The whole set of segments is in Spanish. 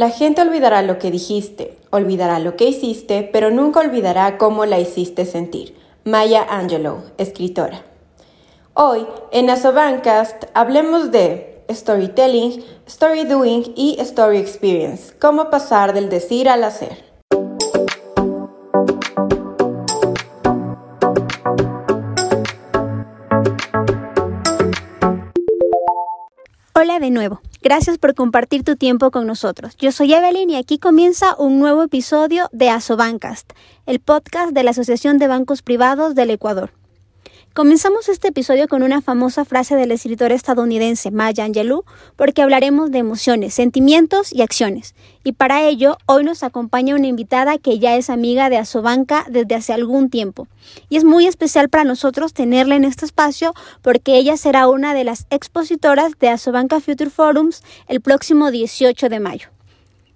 La gente olvidará lo que dijiste, olvidará lo que hiciste, pero nunca olvidará cómo la hiciste sentir. Maya Angelou, escritora. Hoy, en Asobancast, hablemos de storytelling, story doing y story experience, cómo pasar del decir al hacer. Hola de nuevo. Gracias por compartir tu tiempo con nosotros. Yo soy Evelyn y aquí comienza un nuevo episodio de Asobancast, el podcast de la Asociación de Bancos Privados del Ecuador. Comenzamos este episodio con una famosa frase del escritor estadounidense Maya Angelou porque hablaremos de emociones, sentimientos y acciones. Y para ello, hoy nos acompaña una invitada que ya es amiga de Asobanca desde hace algún tiempo. Y es muy especial para nosotros tenerla en este espacio porque ella será una de las expositoras de Asobanca Future Forums el próximo 18 de mayo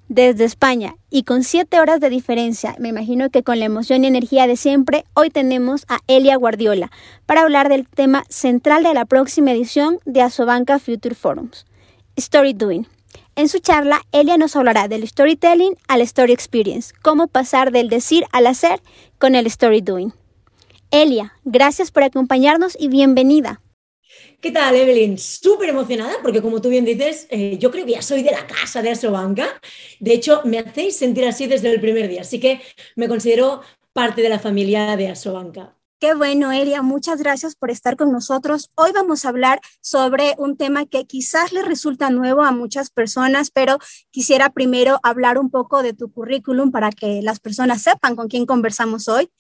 desde España y con siete horas de diferencia, me imagino que con la emoción y energía de siempre, hoy tenemos a Elia Guardiola para hablar del tema central de la próxima edición de Asobanca Future Forums, Story Doing. En su charla, Elia nos hablará del storytelling al story experience, cómo pasar del decir al hacer con el story doing. Elia, gracias por acompañarnos y bienvenida. ¿Qué tal, Evelyn? Súper emocionada porque, como tú bien dices, eh, yo creo que ya soy de la casa de Astrobanca. De hecho, me hacéis sentir así desde el primer día, así que me considero parte de la familia de Astrobanca. Qué bueno, Elia, muchas gracias por estar con nosotros. Hoy vamos a hablar sobre un tema que quizás le resulta nuevo a muchas personas, pero quisiera primero hablar un poco de tu currículum para que las personas sepan con quién conversamos hoy.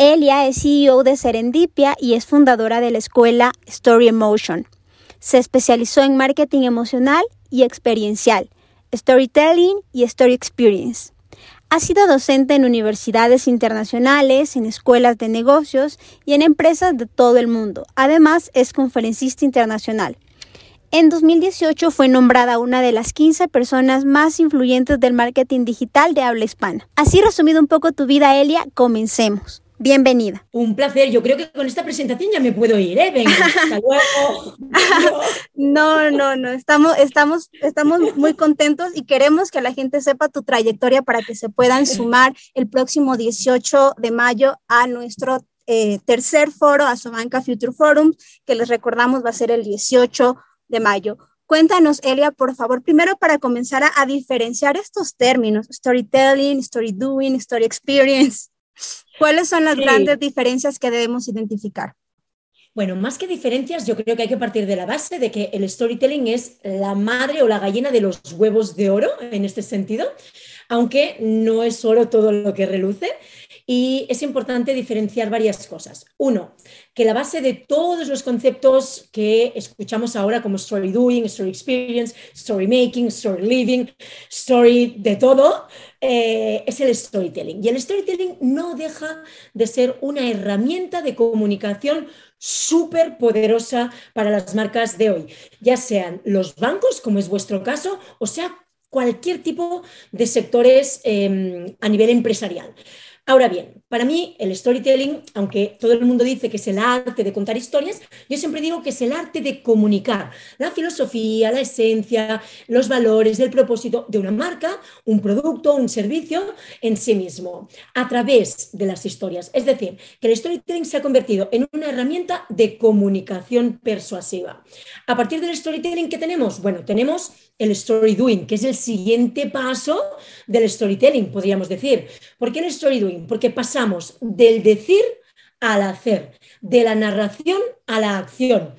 Elia es CEO de Serendipia y es fundadora de la escuela Story Emotion. Se especializó en marketing emocional y experiencial, storytelling y story experience. Ha sido docente en universidades internacionales, en escuelas de negocios y en empresas de todo el mundo. Además, es conferencista internacional. En 2018 fue nombrada una de las 15 personas más influyentes del marketing digital de habla hispana. Así resumido un poco tu vida, Elia, comencemos. Bienvenida. Un placer. Yo creo que con esta presentación ya me puedo ir, ¿eh? Venga, hasta luego. no, no, no. Estamos, estamos, estamos muy contentos y queremos que la gente sepa tu trayectoria para que se puedan sumar el próximo 18 de mayo a nuestro eh, tercer foro, Asobanca Future Forum, que les recordamos va a ser el 18 de mayo. Cuéntanos, Elia, por favor, primero para comenzar a, a diferenciar estos términos, storytelling, story doing, story experience. ¿Cuáles son las grandes diferencias que debemos identificar? Bueno, más que diferencias, yo creo que hay que partir de la base de que el storytelling es la madre o la gallina de los huevos de oro en este sentido, aunque no es solo todo lo que reluce. Y es importante diferenciar varias cosas. Uno, que la base de todos los conceptos que escuchamos ahora como story doing, story experience, story making, story living, story de todo, eh, es el storytelling. Y el storytelling no deja de ser una herramienta de comunicación súper poderosa para las marcas de hoy, ya sean los bancos, como es vuestro caso, o sea, cualquier tipo de sectores eh, a nivel empresarial. Ahora bien, para mí el storytelling, aunque todo el mundo dice que es el arte de contar historias, yo siempre digo que es el arte de comunicar la filosofía, la esencia, los valores, el propósito de una marca, un producto, un servicio en sí mismo, a través de las historias. Es decir, que el storytelling se ha convertido en una herramienta de comunicación persuasiva. A partir del storytelling, ¿qué tenemos? Bueno, tenemos el story doing, que es el siguiente paso del storytelling, podríamos decir. ¿Por qué el story doing? Porque pasamos del decir al hacer, de la narración a la acción.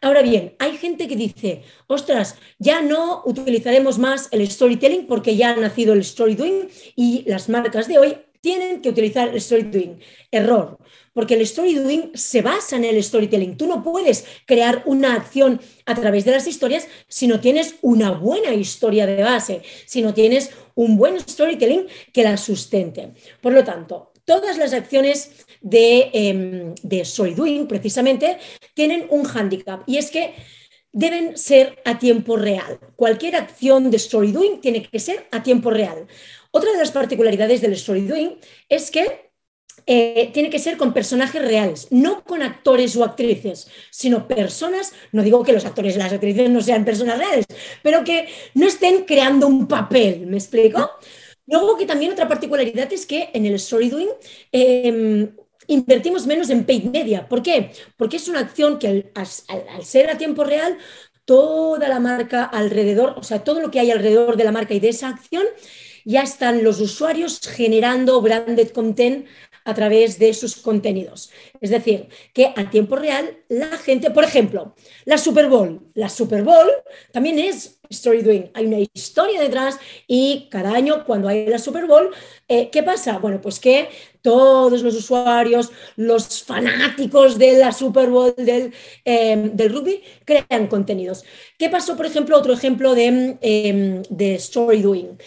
Ahora bien, hay gente que dice, ostras, ya no utilizaremos más el storytelling porque ya ha nacido el story doing y las marcas de hoy tienen que utilizar el story. Error, porque el story doing se basa en el storytelling. Tú no puedes crear una acción a través de las historias si no tienes una buena historia de base, si no tienes un buen storytelling que la sustente. Por lo tanto, todas las acciones de, eh, de story doing precisamente tienen un hándicap y es que deben ser a tiempo real. Cualquier acción de story doing tiene que ser a tiempo real. Otra de las particularidades del story doing es que eh, tiene que ser con personajes reales, no con actores o actrices, sino personas, no digo que los actores y las actrices no sean personas reales, pero que no estén creando un papel, ¿me explico? Luego que también otra particularidad es que en el story doing em, invertimos menos en paid media. ¿Por qué? Porque es una acción que al, ser a tiempo real, toda la marca alrededor, o sea, todo lo que hay alrededor de la marca y de esa acción, ya están los usuarios generando branded content a través de sus contenidos. Es decir, que a tiempo real la gente, por ejemplo, la Super Bowl, la Super Bowl también es story doing, hay una historia detrás y cada año cuando hay la Super Bowl, eh, ¿qué pasa? Bueno, pues que todos los usuarios, los fanáticos de la Super Bowl del, em, del rugby, crean contenidos. ¿Qué pasó, por ejemplo, otro ejemplo de, em, de story doing?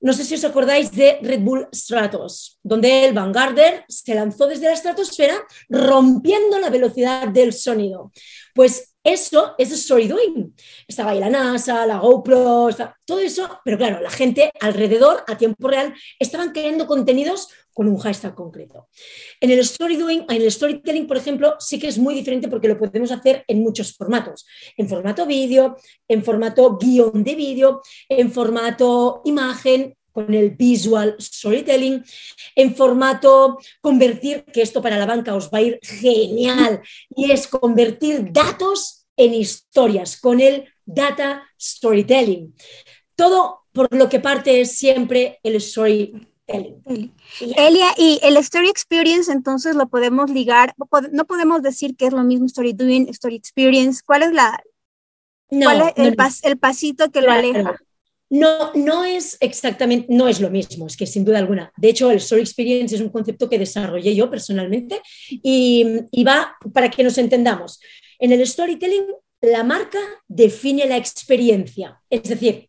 No sé si os acordáis de Red Bull Stratos, donde el Vanguarder se lanzó desde la estratosfera rompiendo la velocidad del sonido. Pues eso es story doing. Estaba ahí la NASA, la GoPro, todo eso, pero claro, la gente alrededor, a tiempo real, estaban creando contenidos con un hashtag concreto. En el story en el storytelling, por ejemplo, sí que es muy diferente porque lo podemos hacer en muchos formatos. En formato vídeo, en formato guion de vídeo, en formato imagen, con el visual storytelling, en formato convertir, que esto para la banca os va a ir genial, y es convertir datos en historias con el data storytelling. Todo por lo que parte es siempre el Elia, y el story experience entonces lo podemos ligar, no podemos decir que es lo mismo story doing, story experience. ¿Cuál es la cuál es el, pasito que lo aleja? No, no es exactamente, no es lo mismo, es que sin duda alguna. De hecho, el story experience es un concepto que desarrollé yo personalmente y, y va para que nos entendamos. En el storytelling, la marca define la experiencia, es decir,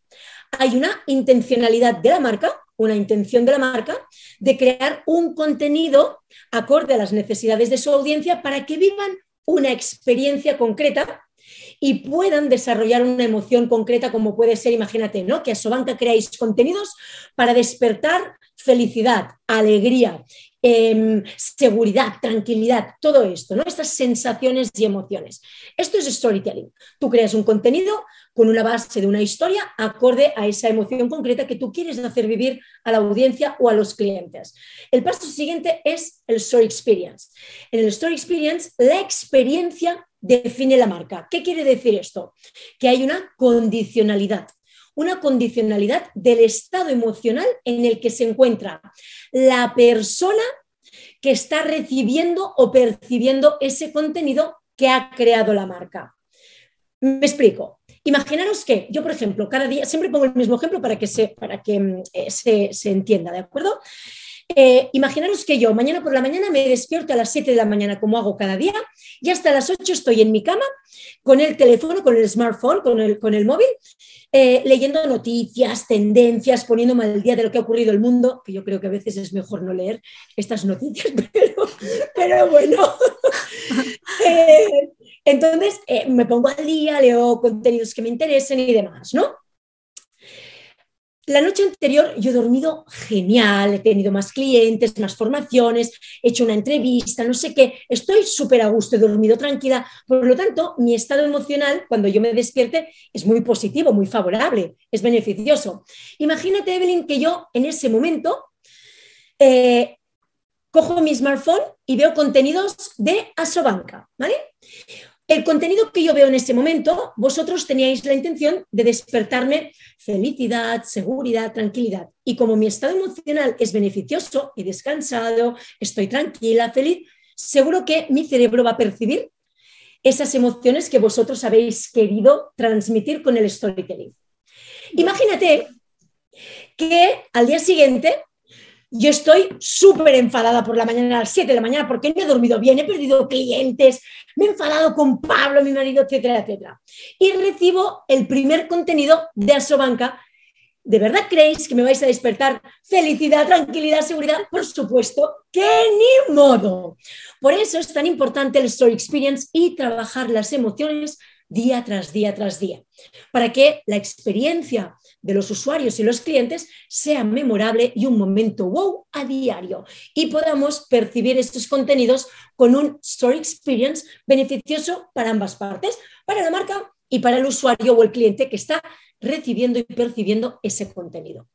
hay una intencionalidad de la marca, una intención de la marca de crear un contenido acorde a las necesidades de su audiencia para que vivan una experiencia concreta y puedan desarrollar una emoción concreta como puede ser, imagínate, ¿no? Que a Sobanca creáis contenidos para despertar felicidad, alegría, em, seguridad, tranquilidad, todo esto, ¿no? Estas sensaciones y emociones. Esto es storytelling. Tú creas un contenido con una base de una historia acorde a esa emoción concreta que tú quieres hacer vivir a la audiencia o a los clientes. El paso siguiente es el story experience. En el story experience, la experiencia define la marca. ¿Qué quiere decir esto? Que hay una condicionalidad una condicionalidad del estado emocional en el que se encuentra la persona que está recibiendo o percibiendo ese contenido que ha creado la marca. Me explico. Imaginaros que yo, por ejemplo, cada día, siempre pongo el mismo ejemplo para que se, para que, mm, eh, se, se entienda, ¿de acuerdo? Eh, imaginaros que yo mañana por la mañana me despierto a las 7 de la mañana, como hago cada día, y hasta las 8 estoy en mi cama con el teléfono, con el smartphone, con el, con el móvil, eh, leyendo noticias, tendencias, poniéndome al día de lo que ha ocurrido en el mundo, que yo creo que a veces es mejor no leer estas noticias, pero, bueno. Eh, entonces me pongo al día, leo contenidos que me interesen y demás, ¿no? La noche anterior yo he dormido genial, he tenido más clientes, más formaciones, he hecho una entrevista, no sé qué, estoy súper a gusto, he dormido tranquila, por lo tanto, mi estado emocional cuando yo me despierte es muy positivo, muy favorable, es beneficioso. Imagínate, Evelyn, que yo en ese momento eh, cojo mi smartphone y veo contenidos de Asobanca, ¿vale? El contenido que yo veo en ese momento, vosotros teníais la intención de despertarme felicidad, seguridad, tranquilidad. Y como mi estado emocional es beneficioso, he descansado, estoy tranquila, feliz, seguro que mi cerebro va a percibir esas emociones que vosotros habéis querido transmitir con el storytelling. Imagínate que al día siguiente yo estoy súper enfadada por la mañana, a las 7 de la mañana, porque no he dormido bien, he perdido clientes, me he enfadado con Pablo, mi marido, etcétera, etcétera. Y recibo el primer contenido de Asobanca. ¿De verdad creéis que me vais a despertar felicidad, tranquilidad, seguridad? Por supuesto que ni modo. Por eso es tan importante el Story Experience y trabajar las emociones día tras día tras día, para que la experiencia de los usuarios y los clientes sea memorable y un momento wow a diario y podamos percibir estos contenidos con un story experience beneficioso para ambas partes, para la marca y para el usuario o el cliente que está recibiendo y percibiendo ese contenido.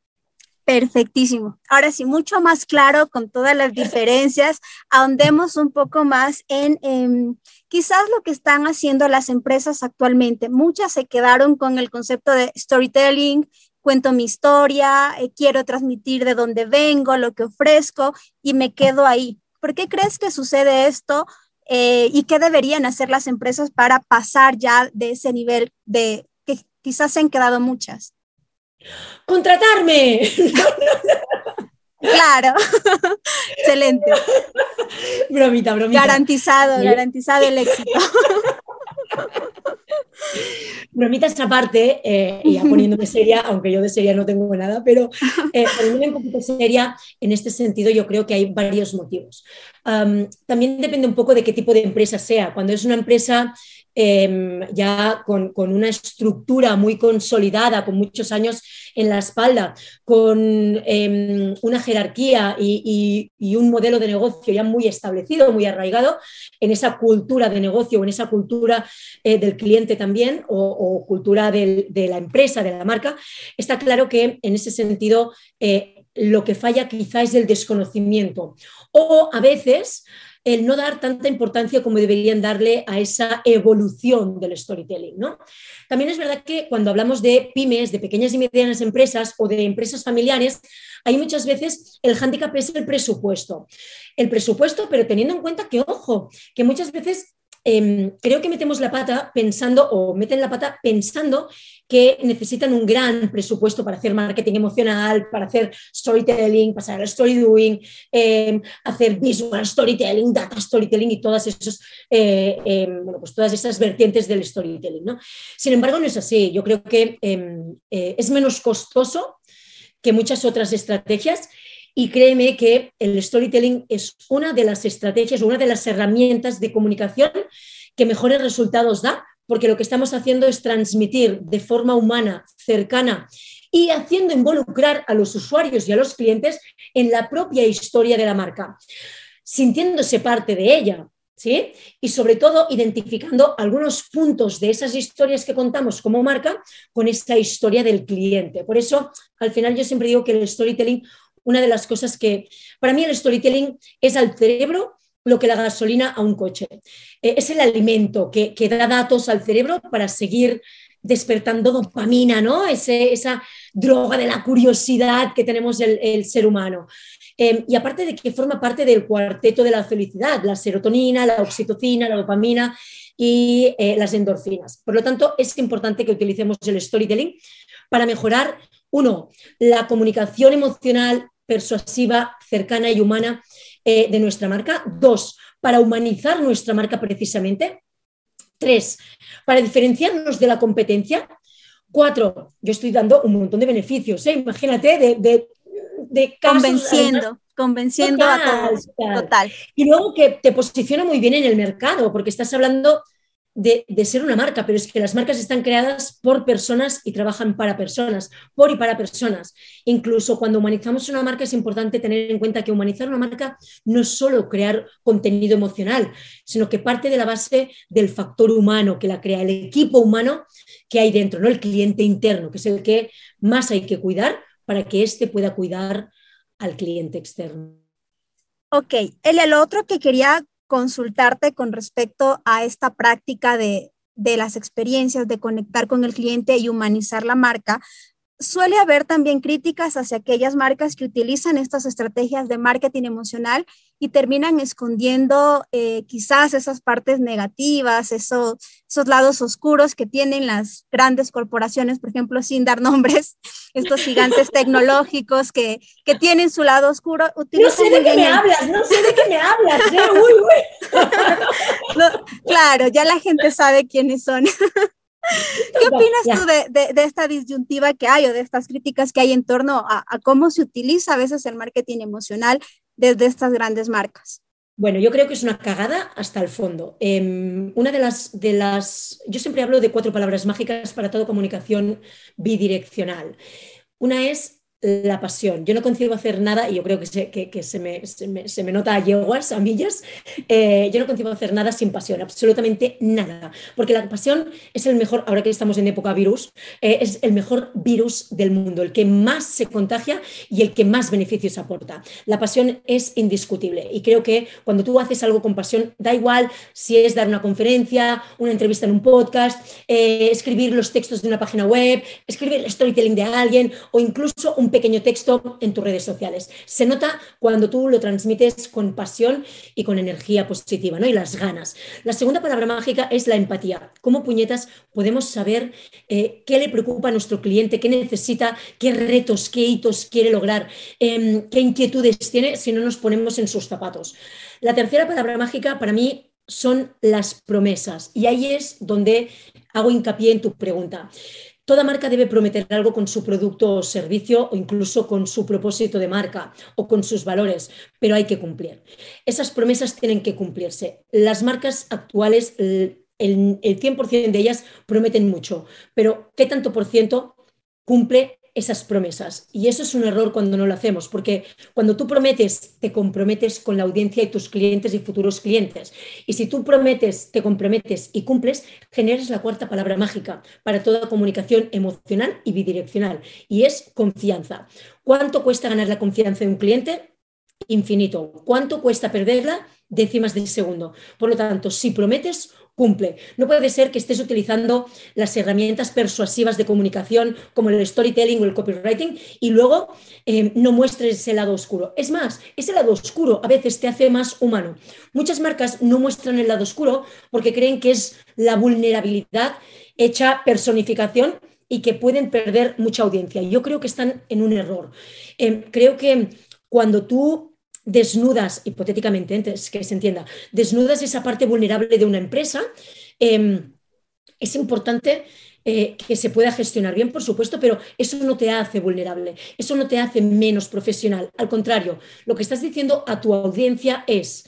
Perfectísimo. Ahora sí, mucho más claro con todas las diferencias. Ahondemos un poco más en quizás lo que están haciendo las empresas actualmente. Muchas se quedaron con el concepto de storytelling, cuento mi historia, eh, quiero transmitir de dónde vengo, lo que ofrezco y me quedo ahí. ¿Por qué crees que sucede esto? Eh, ¿Y qué deberían hacer las empresas para pasar ya de ese nivel de que quizás se han quedado muchas? ¡Contratarme! Claro, excelente. Bromita, bromita. Garantizado, garantizado el éxito. Bromitas aparte, eh, y ya poniéndome seria, aunque yo de seria no tengo nada, pero eh, poniéndome un poquito seria, en este sentido yo creo que hay varios motivos. también depende un poco de qué tipo de empresa sea. Cuando es una empresa Em, ya con, una estructura muy consolidada, con muchos años en la espalda, con em, una jerarquía y, un modelo de negocio ya muy establecido, muy arraigado, en esa cultura de negocio, en esa cultura eh, del cliente también, o, cultura de la empresa, de la marca, está claro que en ese sentido eh, lo que falla quizá es el desconocimiento. O a veces el no dar tanta importancia como deberían darle a esa evolución del storytelling. ¿no? También es verdad que cuando hablamos de pymes, de pequeñas y medianas empresas o de empresas familiares, hay muchas veces el hándicap es el presupuesto. El presupuesto, pero teniendo en cuenta que, ojo, que muchas veces Em, creo que metemos la pata pensando o meten la pata pensando que necesitan un gran presupuesto para hacer marketing emocional, para hacer storytelling, pasar al story em, hacer visual storytelling, data storytelling y todas, esos, eh, em, pues todas esas vertientes del storytelling. ¿no? Sin embargo, no es así. Yo creo que eh, es menos costoso que muchas otras estrategias y créeme que el storytelling es una de las estrategias, una de las herramientas de comunicación que mejores resultados da, porque lo que estamos haciendo es transmitir de forma humana, cercana y haciendo involucrar a los usuarios y a los clientes en la propia historia de la marca, sintiéndose parte de ella. ¿Sí? Y sobre todo identificando algunos puntos de esas historias que contamos como marca con esta historia del cliente. Por eso, al final yo siempre digo que el storytelling una de las cosas que, para mí el storytelling es al cerebro lo que la gasolina a un coche. Eh, es el alimento que, da datos al cerebro para seguir despertando dopamina, ¿no? esa droga de la curiosidad que tenemos el, ser humano. Em, y aparte de que forma parte del cuarteto de la felicidad, la serotonina, la oxitocina, la dopamina y eh, las endorfinas. Por lo tanto, es importante que utilicemos el storytelling para mejorar, uno, la comunicación emocional persuasiva, cercana y humana eh, de nuestra marca. Dos, para humanizar nuestra marca precisamente. Tres, para diferenciarnos de la competencia. Cuatro, yo estoy dando un montón de beneficios, ¿eh? imagínate, de, de, Convenciendo. convenciendo a todos. Total. Y luego que te posiciona muy bien en el mercado, porque estás hablando de, ser una marca, pero es que las marcas están creadas por personas y trabajan para personas, por y para personas. Incluso cuando humanizamos una marca es importante tener en cuenta que humanizar una marca no es solo crear contenido emocional, sino que parte de la base del factor humano que la crea, el equipo humano que hay dentro, no el cliente interno, que es el que más hay que cuidar para que éste pueda cuidar al cliente externo. Ok, el, el otro que quería consultarte con respecto a esta práctica de, de las experiencias, de conectar con el cliente y humanizar la marca, suele haber también críticas hacia aquellas marcas que utilizan estas estrategias de marketing emocional y terminan escondiendo eh, quizás esas partes negativas, esos, esos lados oscuros que tienen las grandes corporaciones, por ejemplo, sin dar nombres, estos gigantes tecnológicos que, que tienen su lado oscuro. No sé de qué me hablas, no sé de qué me hablas. ¿eh? Uy, uy. claro, ya la gente sabe quiénes son. ¿Qué opinas tú de, esta disyuntiva que hay o de estas críticas que hay en torno a, cómo se utiliza a veces el marketing emocional desde estas grandes marcas? Bueno, yo creo que es una cagada hasta el fondo. Em, una de las, de las, yo siempre hablo de cuatro palabras mágicas para toda comunicación bidireccional. Una es la pasión. Yo no concibo hacer nada, y yo creo que se, que, se, me, se, me, nota a yeguas, a millas, eh, yo no concibo hacer nada sin pasión, absolutamente nada, porque la pasión es el mejor, ahora que estamos en época virus, eh, es el mejor virus del mundo, el que más se contagia y el que más beneficios aporta. La pasión es indiscutible y creo que cuando tú haces algo con pasión, da igual si es dar una conferencia, una entrevista en un podcast, eh, escribir los textos de una página web, escribir el storytelling de alguien o incluso un pequeño texto en tus redes sociales. Se nota cuando tú lo transmites con pasión y con energía positiva, ¿no? Y las ganas. La segunda palabra mágica es la empatía. ¿Cómo puñetas podemos saber eh, qué le preocupa a nuestro cliente, qué necesita, qué retos, qué hitos quiere lograr, em, qué inquietudes tiene si no nos ponemos en sus zapatos? La tercera palabra mágica para mí son las promesas. Y ahí es donde hago hincapié en tu pregunta. Toda marca debe prometer algo con su producto o servicio o incluso con su propósito de marca o con sus valores, pero hay que cumplir. Esas promesas tienen que cumplirse. Las marcas actuales, el, 100% de ellas prometen mucho, pero ¿qué tanto por ciento cumple esas promesas. Y eso es un error cuando no lo hacemos, porque cuando tú prometes, te comprometes con la audiencia y tus clientes y futuros clientes. Y si tú prometes, te comprometes y cumples, generas la cuarta palabra mágica para toda comunicación emocional y bidireccional, y es confianza. ¿Cuánto cuesta ganar la confianza de un cliente? Infinito. ¿Cuánto cuesta perderla? Décimas de segundo. Por lo tanto, si prometes, cumple. No puede ser que estés utilizando las herramientas persuasivas de comunicación como el storytelling o el copywriting y luego eh, no muestres ese lado oscuro. Es más, ese lado oscuro a veces te hace más humano. Muchas marcas no muestran el lado oscuro porque creen que es la vulnerabilidad hecha personificación y que pueden perder mucha audiencia. Yo creo que están en un error. Eh, creo que cuando tú desnudas, hipotéticamente, que se entienda, desnudas esa parte vulnerable de una empresa, em, es importante eh, que se pueda gestionar bien, por supuesto, pero eso no te hace vulnerable, eso no te hace menos profesional. Al contrario, lo que estás diciendo a tu audiencia es,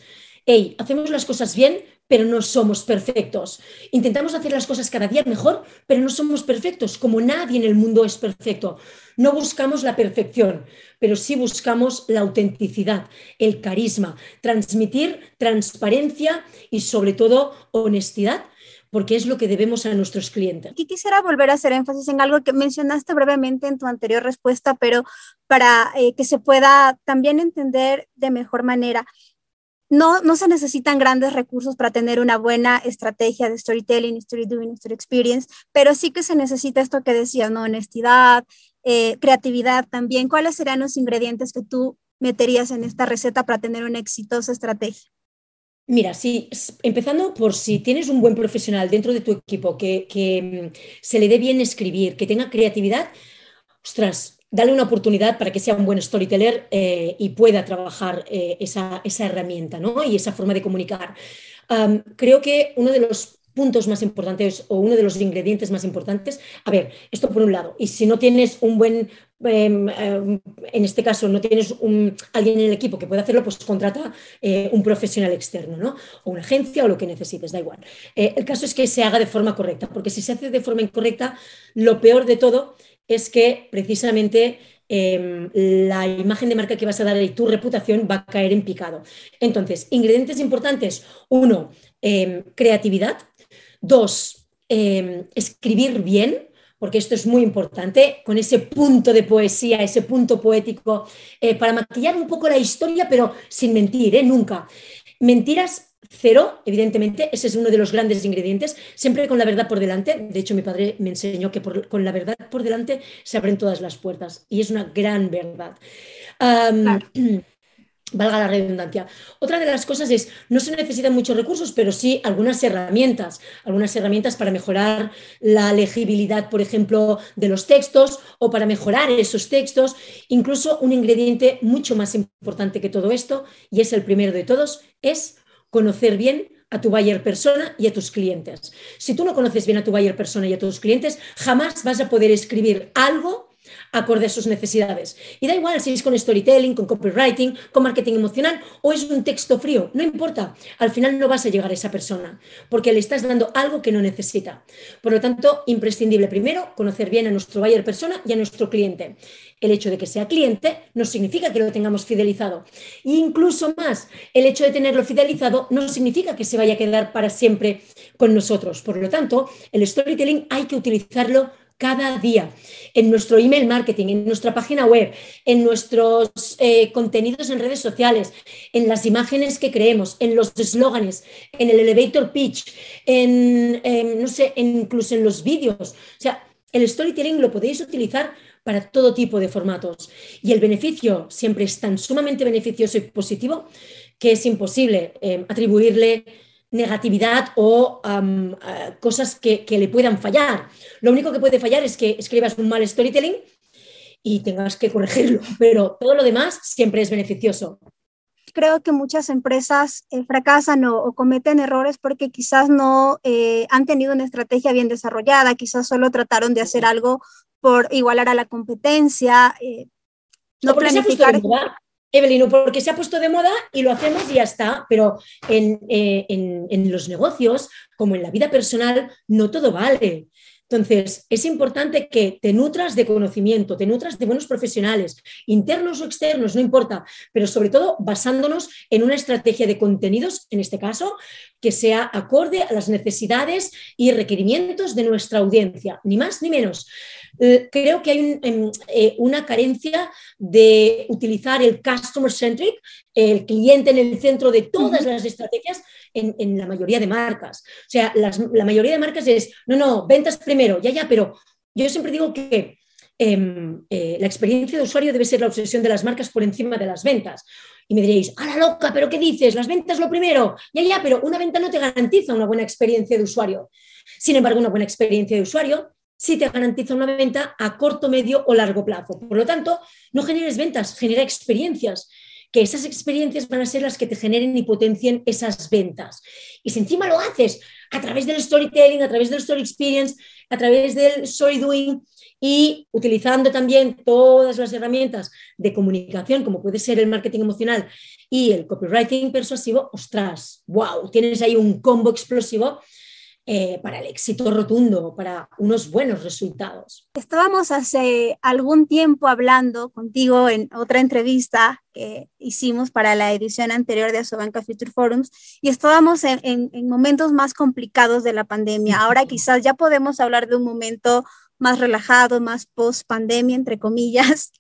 hey, hacemos las cosas bien, pero no somos perfectos. Intentamos hacer las cosas cada día mejor, pero no somos perfectos, como nadie en el mundo es perfecto. No buscamos la perfección, pero sí buscamos la autenticidad, el carisma, transmitir transparencia y sobre todo honestidad porque es lo que debemos a nuestros clientes. Aquí quisiera volver a hacer énfasis en algo que mencionaste brevemente en tu anterior respuesta, pero para eh, que se pueda también entender de mejor manera no, no se necesitan grandes recursos para tener una buena estrategia de storytelling, story doing, story experience, pero sí que se necesita esto que decías, ¿no? Honestidad, eh, creatividad también. ¿Cuáles serían los ingredientes que tú meterías en esta receta para tener una exitosa estrategia? Mira, sí, empezando por si tienes un buen profesional dentro de tu equipo que, que mm, se le dé bien escribir, que tenga creatividad, ostras, dale una oportunidad para que sea un buen storyteller eh, y pueda trabajar eh, esa, herramienta ¿no? y esa forma de comunicar. creo que uno de los puntos más importantes o uno de los ingredientes más importantes, a ver, esto por un lado, y si no tienes un buen, em, em, en este caso, no tienes un, alguien en el equipo que pueda hacerlo, pues contrata eh, un profesional externo, ¿no? O una agencia o lo que necesites, da igual. el caso es que se haga de forma correcta, porque si se hace de forma incorrecta, lo peor de todo es que precisamente em, la imagen de marca que vas a dar y tu reputación va a caer en picado. Entonces, ingredientes importantes. Uno, em, creatividad. Dos, em, escribir bien, porque esto es muy importante, con ese punto de poesía, ese punto poético, eh, para maquillar un poco la historia, pero sin mentir, ¿eh? nunca. Mentiras Cero, evidentemente, ese es uno de los grandes ingredientes, siempre con la verdad por delante. De hecho, mi padre me enseñó que con la verdad por delante se abren todas las puertas y es una gran verdad. Valga la redundancia. Otra de las cosas es, no se necesitan muchos recursos, pero sí algunas herramientas, algunas herramientas para mejorar la legibilidad, por ejemplo, de los textos o para mejorar esos textos. Incluso un ingrediente mucho más importante que todo esto, y es el primero de todos, es conocer bien a tu buyer persona y a tus clientes. Si tú no conoces bien a tu buyer persona y a tus clientes, jamás vas a poder escribir algo acorde a sus necesidades. Y da igual si es con storytelling, con copywriting, con marketing emocional o es un texto frío, no importa. Al final no vas a llegar a esa persona porque le estás dando algo que no necesita. Por lo tanto, imprescindible primero conocer bien a nuestro buyer persona y a nuestro cliente. El hecho de que sea cliente no significa que lo tengamos fidelizado. E incluso más, el hecho de tenerlo fidelizado no significa que se vaya a quedar para siempre con nosotros. Por lo tanto, el storytelling hay que utilizarlo cada día en nuestro email marketing, en nuestra página web, en nuestros eh, contenidos en redes sociales, en las imágenes que creemos, en los eslóganes, en el elevator pitch, en, no sé, incluso en los vídeos. O sea, el storytelling lo podéis utilizar para todo tipo de formatos. Y el beneficio siempre es tan sumamente beneficioso y positivo que es imposible eh, atribuirle negatividad o cosas que, le puedan fallar. Lo único que puede fallar es que escribas un mal storytelling y tengas que corregirlo, pero todo lo demás siempre es beneficioso. Creo que muchas empresas eh, fracasan o, cometen errores porque quizás no eh, han tenido una estrategia bien desarrollada, quizás solo trataron de hacer algo por igualar a la competencia, eh, no planificar. Evelino, porque se ha puesto de moda y lo hacemos y ya está, pero en, eh, en, los negocios, como en la vida personal, no todo vale. Entonces, es importante que te nutras de conocimiento, te nutras de buenos profesionales, internos o externos, no importa, pero sobre todo basándonos en una estrategia de contenidos, en este caso, que sea acorde a las necesidades y requerimientos de nuestra audiencia, ni más ni menos. Eh, creo que hay em, eh, una carencia de utilizar el customer centric, el cliente en el centro de todas las estrategias en, la mayoría de marcas. O sea, la mayoría de marcas es, no, no, ventas primero, ya, ya, pero yo siempre digo que em, eh, la experiencia de usuario debe ser la obsesión de las marcas por encima de las ventas. Y me diréis, ¡a la loca! ¿Pero qué dices? Las ventas lo primero. Ya, ya, pero una venta no te garantiza una buena experiencia de usuario. Sin embargo, una buena experiencia de usuario sí te garantiza una venta a corto, medio o largo plazo. Por lo tanto, no generes ventas, genera experiencias que esas experiencias van a ser las que te generen y potencien esas ventas. Y si encima lo haces a través del storytelling, a través del story experience, a través del story doing y utilizando también todas las herramientas de comunicación, como puede ser el marketing emocional y el copywriting persuasivo, ostras, wow, tienes ahí un combo explosivo eh, para el éxito rotundo, para unos buenos resultados. Estábamos hace algún tiempo hablando contigo en otra entrevista que hicimos para la edición anterior de Asobanca Future Forums y estábamos en, en momentos más complicados de la pandemia. Ahora quizás ya podemos hablar de un momento más relajado, más post pandemia, entre comillas.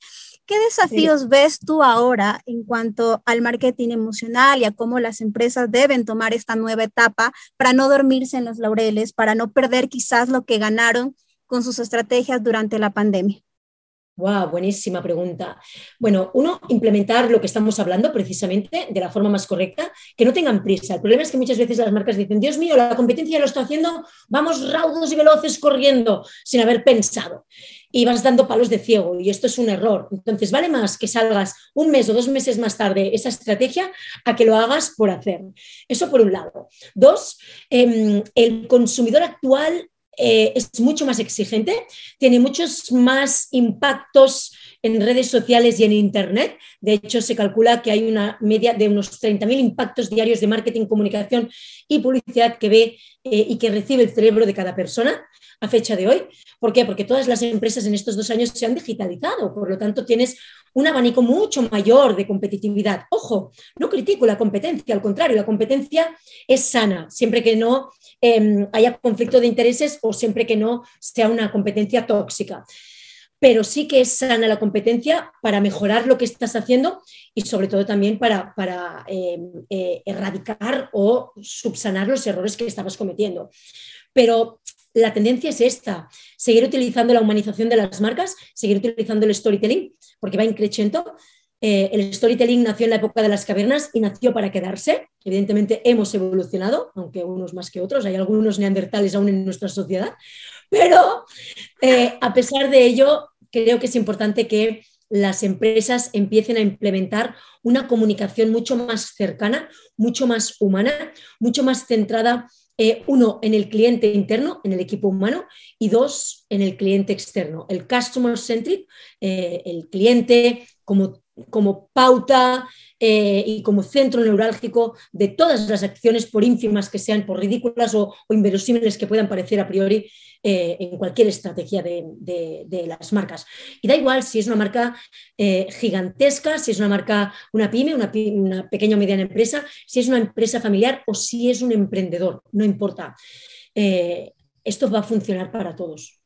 ¿Qué desafíos ves tú ahora en cuanto al marketing emocional y a cómo las empresas deben tomar esta nueva etapa para no dormirse en los laureles, para no perder quizás lo que ganaron con sus estrategias durante la pandemia? Wow, buenísima pregunta. Bueno, uno, implementar lo que estamos hablando precisamente de la forma más correcta, que no tengan prisa. El problema es que muchas veces las marcas dicen, Dios mío, la competencia lo está haciendo, vamos raudos y veloces corriendo sin haber pensado. Y vas dando palos de ciego y esto es un error. Entonces, vale más que salgas un mes o dos meses más tarde esa estrategia a que lo hagas por hacer. Eso por un lado. Dos, em, el consumidor actual eh, es mucho más exigente, tiene muchos más impactos en redes sociales y en Internet. De hecho, se calcula que hay una media de unos 30.000 impactos diarios de marketing, comunicación y publicidad que ve eh, y que recibe el cerebro de cada persona a fecha de hoy. ¿Por qué? Porque todas las empresas en estos dos años se han digitalizado, por lo tanto tienes un abanico mucho mayor de competitividad. Ojo, no critico la competencia, al contrario, la competencia es sana, siempre que no em, haya conflicto de intereses o siempre que no sea una competencia tóxica pero sí que es sana la competencia para mejorar lo que estás haciendo y sobre todo también para, em, eh, erradicar o subsanar los errores que estabas cometiendo. Pero la tendencia es esta, seguir utilizando la humanización de las marcas, seguir utilizando el storytelling, porque va increciendo. Eh, el storytelling nació en la época de las cavernas y nació para quedarse. Evidentemente hemos evolucionado, aunque unos más que otros, hay algunos neandertales aún en nuestra sociedad, pero eh, a pesar de ello, creo que es importante que las empresas empiecen a implementar una comunicación mucho más cercana, mucho más humana, mucho más centrada eh, uno, en el cliente interno, en el equipo humano, y dos, en el cliente externo. El customer centric, eh, el cliente como, como pauta eh, y como centro neurálgico de todas las acciones, por ínfimas que sean, por ridículas o, inverosímiles que puedan parecer a priori eh, en cualquier estrategia de, las marcas. Y da igual si es una marca eh, gigantesca, si es una marca, una pyme, una, una pequeña o mediana empresa, si es una empresa familiar o si es un emprendedor, no importa. esto va a funcionar para todos.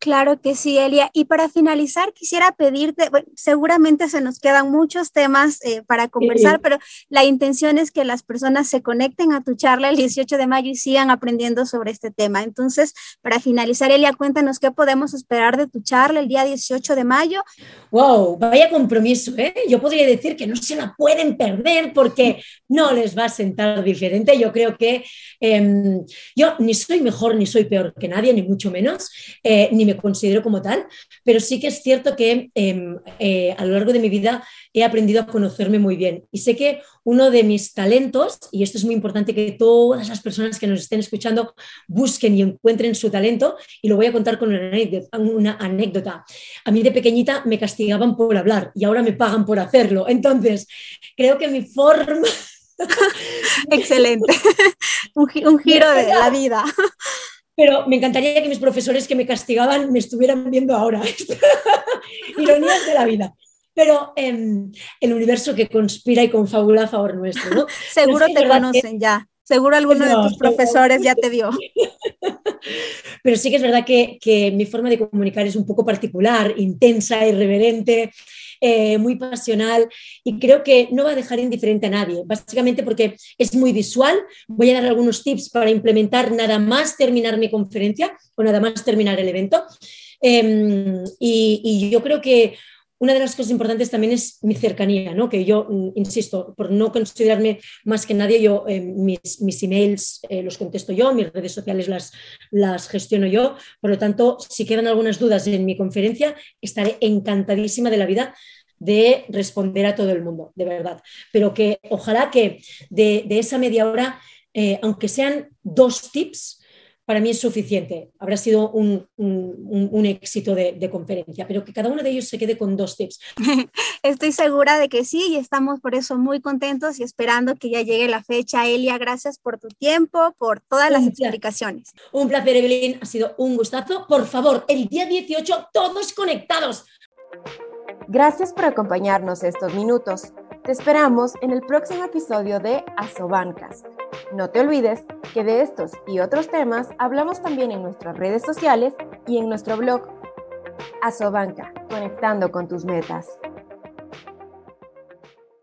Claro que sí, Elia. Y para finalizar, quisiera pedirte, seguramente se nos quedan muchos temas eh, para conversar, pero la intención es que las personas se conecten a tu charla el 18 de mayo y sigan aprendiendo sobre este tema. Entonces, para finalizar, Elia, cuéntanos qué podemos esperar de tu charla el día 18 de mayo. ¡Wow! Vaya compromiso, ¿eh? Yo podría decir que no se la pueden perder porque no les va a sentar diferente. Yo creo que em, yo ni soy mejor ni soy peor que nadie, ni mucho menos, eh, ni me considero como tal, pero sí que es cierto que em, eh, a lo largo de mi vida he aprendido a conocerme muy bien. Y sé que uno de mis talentos, y esto es muy importante que todas las personas que nos estén escuchando busquen y encuentren su talento, y lo voy a contar con una anécdota. A mí de pequeñita me castigaban por hablar y ahora me pagan por hacerlo. Entonces, creo que mi forma... Excelente. un, un giro de la vida pero me encantaría que mis profesores que me castigaban me estuvieran viendo ahora. Ironías de la vida. Pero em, el universo que conspira y confabula a favor nuestro, ¿no? Seguro te conocen ya. Seguro alguno de tus profesores ya te vio. Pero sí que es verdad que, que, mi forma de comunicar es un poco particular, intensa, irreverente. Eh, muy pasional y creo que no va a dejar indiferente a nadie, básicamente porque es muy visual. Voy a dar algunos tips para implementar nada más terminar mi conferencia o nada más terminar el evento. Em, y, yo creo que una de las cosas importantes también es mi cercanía, ¿no? que yo, mm, insisto, por no considerarme más que nadie, yo em, mis, mis, emails eh, los contesto yo, mis redes sociales las, las gestiono yo, por lo tanto, si quedan algunas dudas en mi conferencia, estaré encantadísima de la vida de responder a todo el mundo, de verdad. Pero que ojalá que de, esa media hora, eh, aunque sean dos tips, para mí es suficiente. Habrá sido un, éxito de, conferencia, pero que cada uno de ellos se quede con dos tips. Estoy segura de que sí y estamos por eso muy contentos y esperando que ya llegue la fecha. Elia, gracias por tu tiempo, por todas las explicaciones. Un placer, Evelyn. Ha sido un gustazo. Por favor, el día 18, todos conectados. Gracias por acompañarnos estos minutos. Te esperamos en el próximo episodio de Asobancas. No te olvides que de estos y otros temas hablamos también en nuestras redes sociales y en nuestro blog. Asobanca, conectando con tus metas.